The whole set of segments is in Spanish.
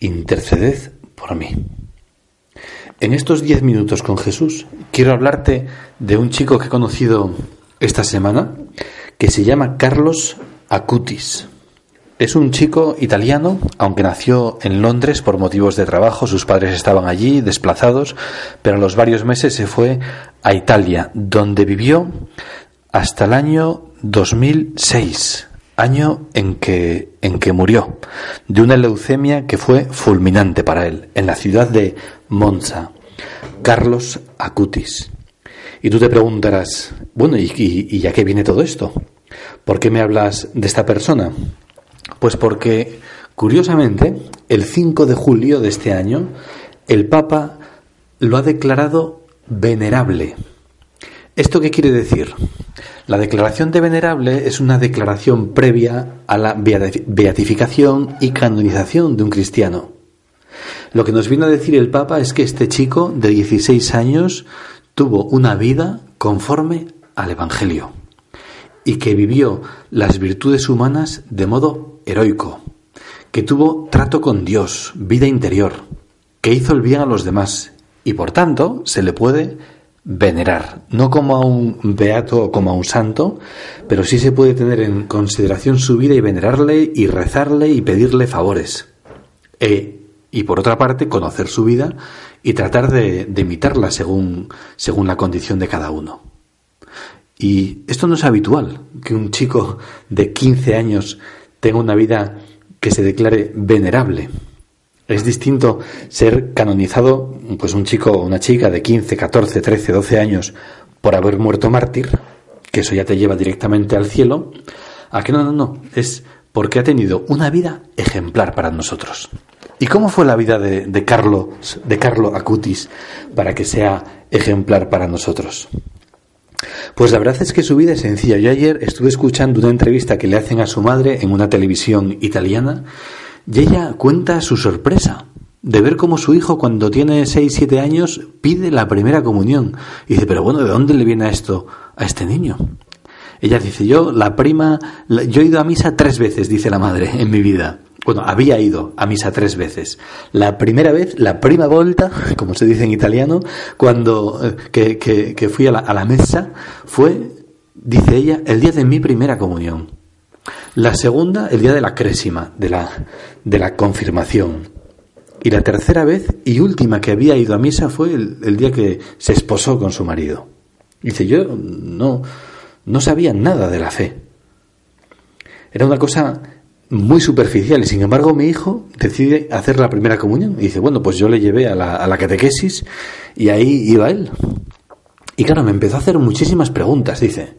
interceded por mí. En estos diez minutos con Jesús quiero hablarte de un chico que he conocido esta semana que se llama Carlos Acutis. Es un chico italiano, aunque nació en Londres por motivos de trabajo, sus padres estaban allí desplazados, pero a los varios meses se fue a Italia, donde vivió hasta el año 2006 año en que, en que murió de una leucemia que fue fulminante para él, en la ciudad de Monza, Carlos Acutis. Y tú te preguntarás, bueno, ¿y, y, y a qué viene todo esto? ¿Por qué me hablas de esta persona? Pues porque, curiosamente, el 5 de julio de este año, el Papa lo ha declarado venerable. ¿Esto qué quiere decir? La declaración de venerable es una declaración previa a la beatificación y canonización de un cristiano. Lo que nos viene a decir el Papa es que este chico de 16 años tuvo una vida conforme al Evangelio y que vivió las virtudes humanas de modo heroico, que tuvo trato con Dios, vida interior, que hizo el bien a los demás y por tanto se le puede venerar, no como a un beato o como a un santo, pero sí se puede tener en consideración su vida y venerarle y rezarle y pedirle favores. E, y por otra parte, conocer su vida y tratar de, de imitarla según, según la condición de cada uno. Y esto no es habitual, que un chico de 15 años tenga una vida que se declare venerable. Es distinto ser canonizado, pues un chico o una chica de 15, 14, 13, 12 años por haber muerto mártir, que eso ya te lleva directamente al cielo, a que no, no, no, es porque ha tenido una vida ejemplar para nosotros. ¿Y cómo fue la vida de, de Carlos, de Carlo Acutis para que sea ejemplar para nosotros? Pues la verdad es que su vida es sencilla. Yo ayer estuve escuchando una entrevista que le hacen a su madre en una televisión italiana y ella cuenta su sorpresa de ver cómo su hijo cuando tiene 6, 7 años pide la primera comunión. Y dice, pero bueno, ¿de dónde le viene esto a este niño? Ella dice, yo, la prima, yo he ido a misa tres veces, dice la madre, en mi vida. Bueno, había ido a misa tres veces. La primera vez, la prima volta, como se dice en italiano, cuando eh, que, que, que fui a la, a la mesa, fue, dice ella, el día de mi primera comunión. La segunda, el día de la crésima, de la, de la confirmación. Y la tercera vez y última que había ido a misa fue el, el día que se esposó con su marido. Dice, yo no, no sabía nada de la fe. Era una cosa muy superficial y sin embargo mi hijo decide hacer la primera comunión y dice, bueno, pues yo le llevé a la, a la catequesis y ahí iba él. Y claro, me empezó a hacer muchísimas preguntas, dice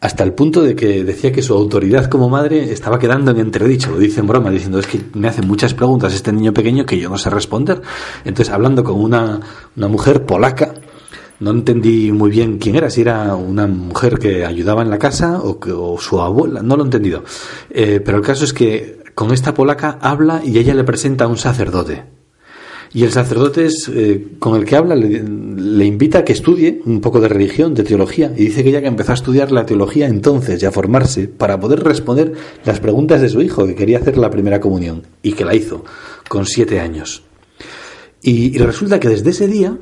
hasta el punto de que decía que su autoridad como madre estaba quedando en entredicho, lo dice en broma, diciendo es que me hacen muchas preguntas este niño pequeño que yo no sé responder. Entonces, hablando con una, una mujer polaca, no entendí muy bien quién era, si era una mujer que ayudaba en la casa o, que, o su abuela, no lo he entendido. Eh, pero el caso es que con esta polaca habla y ella le presenta a un sacerdote. Y el sacerdote es, eh, con el que habla le, invita a que estudie un poco de religión, de teología. Y dice que ella que empezó a estudiar la teología entonces y a formarse para poder responder las preguntas de su hijo, que quería hacer la primera comunión. Y que la hizo con siete años. Y, y resulta que desde ese día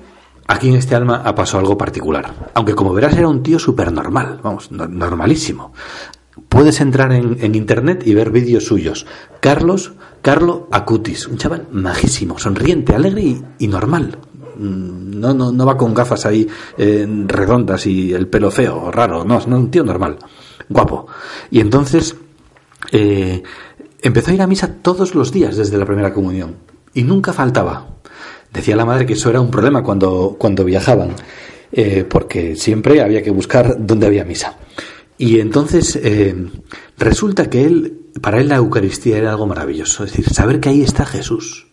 Aquí en este alma ha pasado algo particular. Aunque como verás era un tío súper normal, vamos, normalísimo. Puedes entrar en, en, internet y ver vídeos suyos. Carlos, Carlo Acutis, un chaval majísimo, sonriente, alegre y, normal. No, no, no va con gafas ahí eh, redondas y el pelo feo, raro, no, es un tío normal, guapo. Y entonces eh, empezó a ir a misa todos los días desde la primera comunión y nunca faltaba. Decía la madre que eso era un problema cuando, cuando viajaban, eh, porque siempre había que buscar dónde había misa. Y entonces eh, resulta que él, para él la Eucaristía era algo maravilloso, es decir, saber que ahí está Jesús.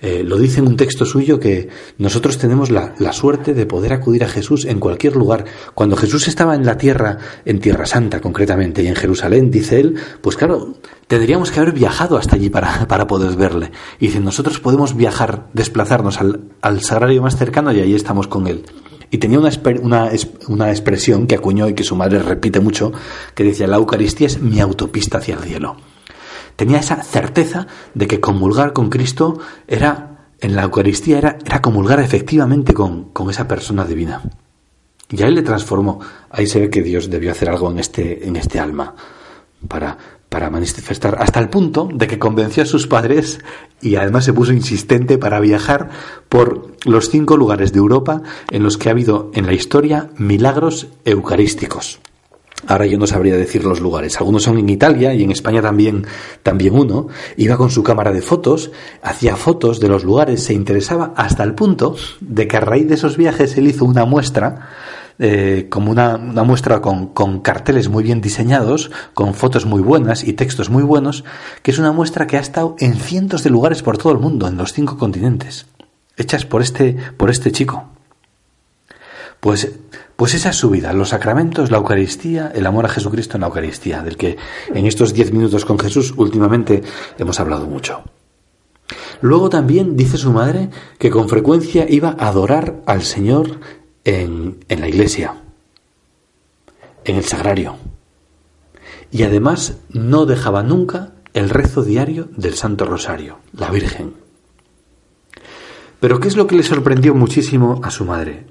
Eh, lo dice en un texto suyo que nosotros tenemos la, la, suerte de poder acudir a Jesús en cualquier lugar. Cuando Jesús estaba en la tierra, en Tierra Santa concretamente, y en Jerusalén, dice él, pues claro, tendríamos que haber viajado hasta allí para, para poder verle. Y dice, nosotros podemos viajar, desplazarnos al, al sagrario más cercano y ahí estamos con él. Y tenía una, una, una, expresión que acuñó y que su madre repite mucho, que decía, la Eucaristía es mi autopista hacia el cielo. Tenía esa certeza de que comulgar con Cristo era, en la Eucaristía, era, era comulgar efectivamente con, con esa persona divina. Y a él le transformó. Ahí se ve que Dios debió hacer algo en este, en este alma para, para manifestar hasta el punto de que convenció a sus padres y además se puso insistente para viajar por los cinco lugares de Europa en los que ha habido en la historia milagros eucarísticos. Ahora yo no sabría decir los lugares. Algunos son en Italia y en España también, también uno. Iba con su cámara de fotos, hacía fotos de los lugares, se interesaba hasta el punto de que a raíz de esos viajes él hizo una muestra eh, como una, muestra con, carteles muy bien diseñados, con fotos muy buenas y textos muy buenos, que es una muestra que ha estado en cientos de lugares por todo el mundo, en los cinco continentes, hechas por este, por este chico. Pues, pues esa es su vida, los sacramentos, la Eucaristía, el amor a Jesucristo en la Eucaristía, del que en estos diez minutos con Jesús últimamente hemos hablado mucho. Luego también dice su madre que con frecuencia iba a adorar al Señor en, en la iglesia, en el sagrario. Y además no dejaba nunca el rezo diario del Santo Rosario, la Virgen. Pero ¿qué es lo que le sorprendió muchísimo a su madre?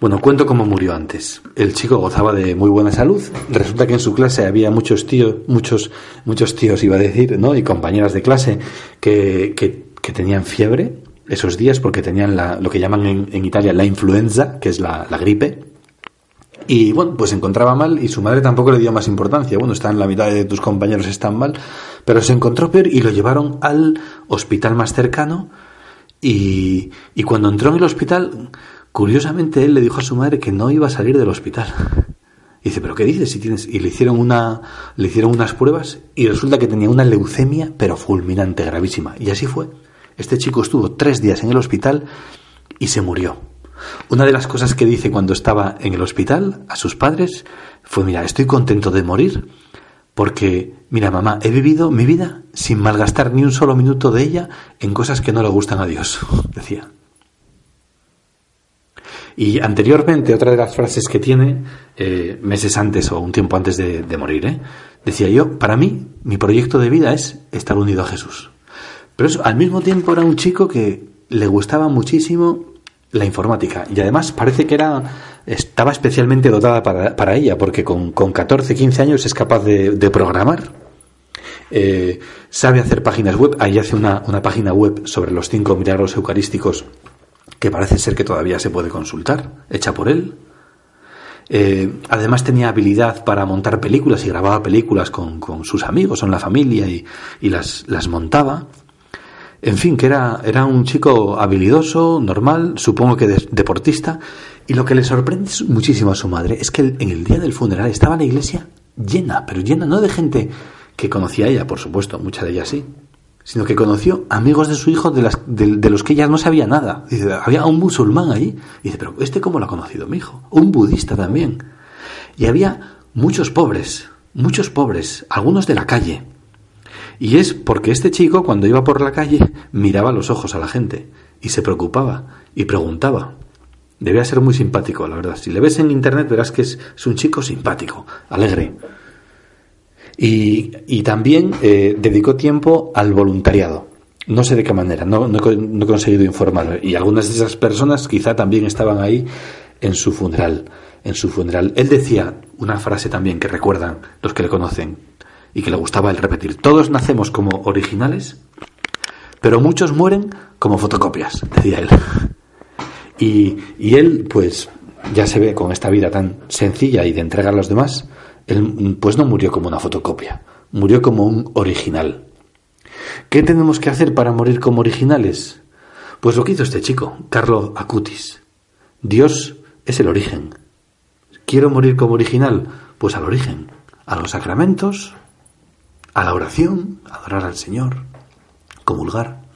Bueno, cuento cómo murió antes. El chico gozaba de muy buena salud. Resulta que en su clase había muchos tíos, muchos, muchos tíos iba a decir, ¿no? Y compañeras de clase que, que, que tenían fiebre esos días porque tenían la, lo que llaman en, Italia la influenza, que es la, gripe. Y bueno, pues se encontraba mal y su madre tampoco le dio más importancia. Bueno, está en la mitad de tus compañeros están mal, pero se encontró peor y lo llevaron al hospital más cercano. Y, y cuando entró en el hospital, curiosamente él le dijo a su madre que no iba a salir del hospital. Y dice, ¿pero qué dices? Si tienes... Y le hicieron, una, le hicieron unas pruebas y resulta que tenía una leucemia, pero fulminante, gravísima. Y así fue. Este chico estuvo tres días en el hospital y se murió. Una de las cosas que dice cuando estaba en el hospital a sus padres fue, mira, estoy contento de morir porque, mira, mamá, he vivido mi vida sin malgastar ni un solo minuto de ella en cosas que no le gustan a Dios, decía. Y anteriormente, otra de las frases que tiene, eh, meses antes o un tiempo antes de, de morir, ¿eh? decía yo, para mí, mi proyecto de vida es estar unido a Jesús. Pero al mismo tiempo era un chico que le gustaba muchísimo la informática y además parece que era estaba especialmente dotada para, ella porque con, con, 14, 15 años es capaz de, programar. Eh, sabe hacer páginas web. Ahí hace una, página web sobre los cinco milagros eucarísticos que parece ser que todavía se puede consultar, hecha por él. Eh, además tenía habilidad para montar películas y grababa películas con, sus amigos en la familia y, y las, las montaba. En fin, que era, era un chico habilidoso, normal, supongo que deportista, y lo que le sorprende muchísimo a su madre es que en el día del funeral estaba la iglesia llena, pero llena no de gente que conocía a ella, por supuesto, mucha de ella sí, sino que conoció amigos de su hijo de, las, de, los que ella no sabía nada. Dice, había un musulmán. Y dice, pero ¿este cómo lo ha conocido mi hijo? Un budista también. Y había muchos pobres, muchos pobres, algunos de la calle, y es porque este chico, cuando iba por la calle, miraba los ojos a la gente y se preocupaba y preguntaba. Debía ser muy simpático, la verdad. Si le ves en internet verás que es, un chico simpático, alegre. Y, también eh, dedicó tiempo al voluntariado. No sé de qué manera, no, no, he conseguido informar. Y algunas de esas personas quizá también estaban ahí en su funeral. En su funeral. Él decía una frase también que recuerdan los que le conocen y que le gustaba el repetir. Todos nacemos como originales, pero muchos mueren como fotocopias, decía él. Y, y él, pues, ya se ve con esta vida tan sencilla y de entrega a los demás, él, pues no murió como una fotocopia, murió como un original. ¿Qué tenemos que hacer para morir como originales? Pues lo que hizo este chico, Carlo Acutis. Dios es el origen. ¿Quiero morir como original? Pues al origen, a los sacramentos, a la oración, adorar al Señor, comulgar.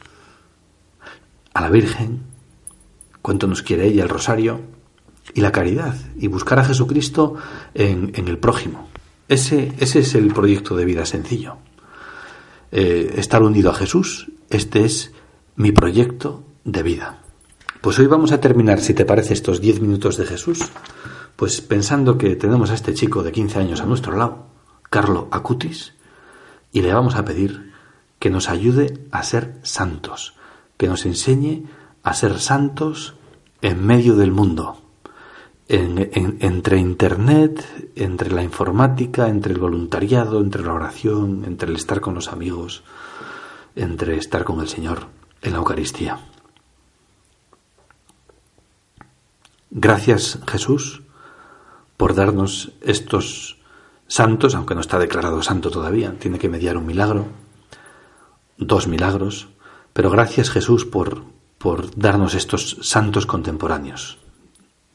a la Virgen, cuánto nos quiere ella, el rosario y la caridad, y buscar a Jesucristo en, el prójimo. Ese, ese, es el proyecto de vida sencillo. Eh, estar unido a Jesús, este es mi proyecto de vida. Pues hoy vamos a terminar, si te parece, estos diez minutos de Jesús, pues pensando que tenemos a este chico de 15 años a nuestro lado, Carlo Acutis, y le vamos a pedir que nos ayude a ser santos, que nos enseñe a ser santos en medio del mundo, entre Internet, entre la informática, entre el voluntariado, entre la oración, entre el estar con los amigos, entre estar con el Señor en la Eucaristía. Gracias Jesús por darnos estos santos, aunque no está declarado santo todavía, tiene que mediar un milagro, dos milagros, pero gracias Jesús por, por darnos estos santos contemporáneos.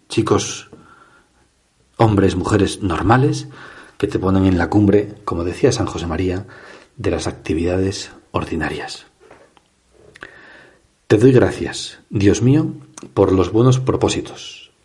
Chicos, hombres, mujeres normales que te ponen en la cumbre, como decía San José María, de las actividades ordinarias. Te doy gracias, Dios mío, por los buenos propósitos,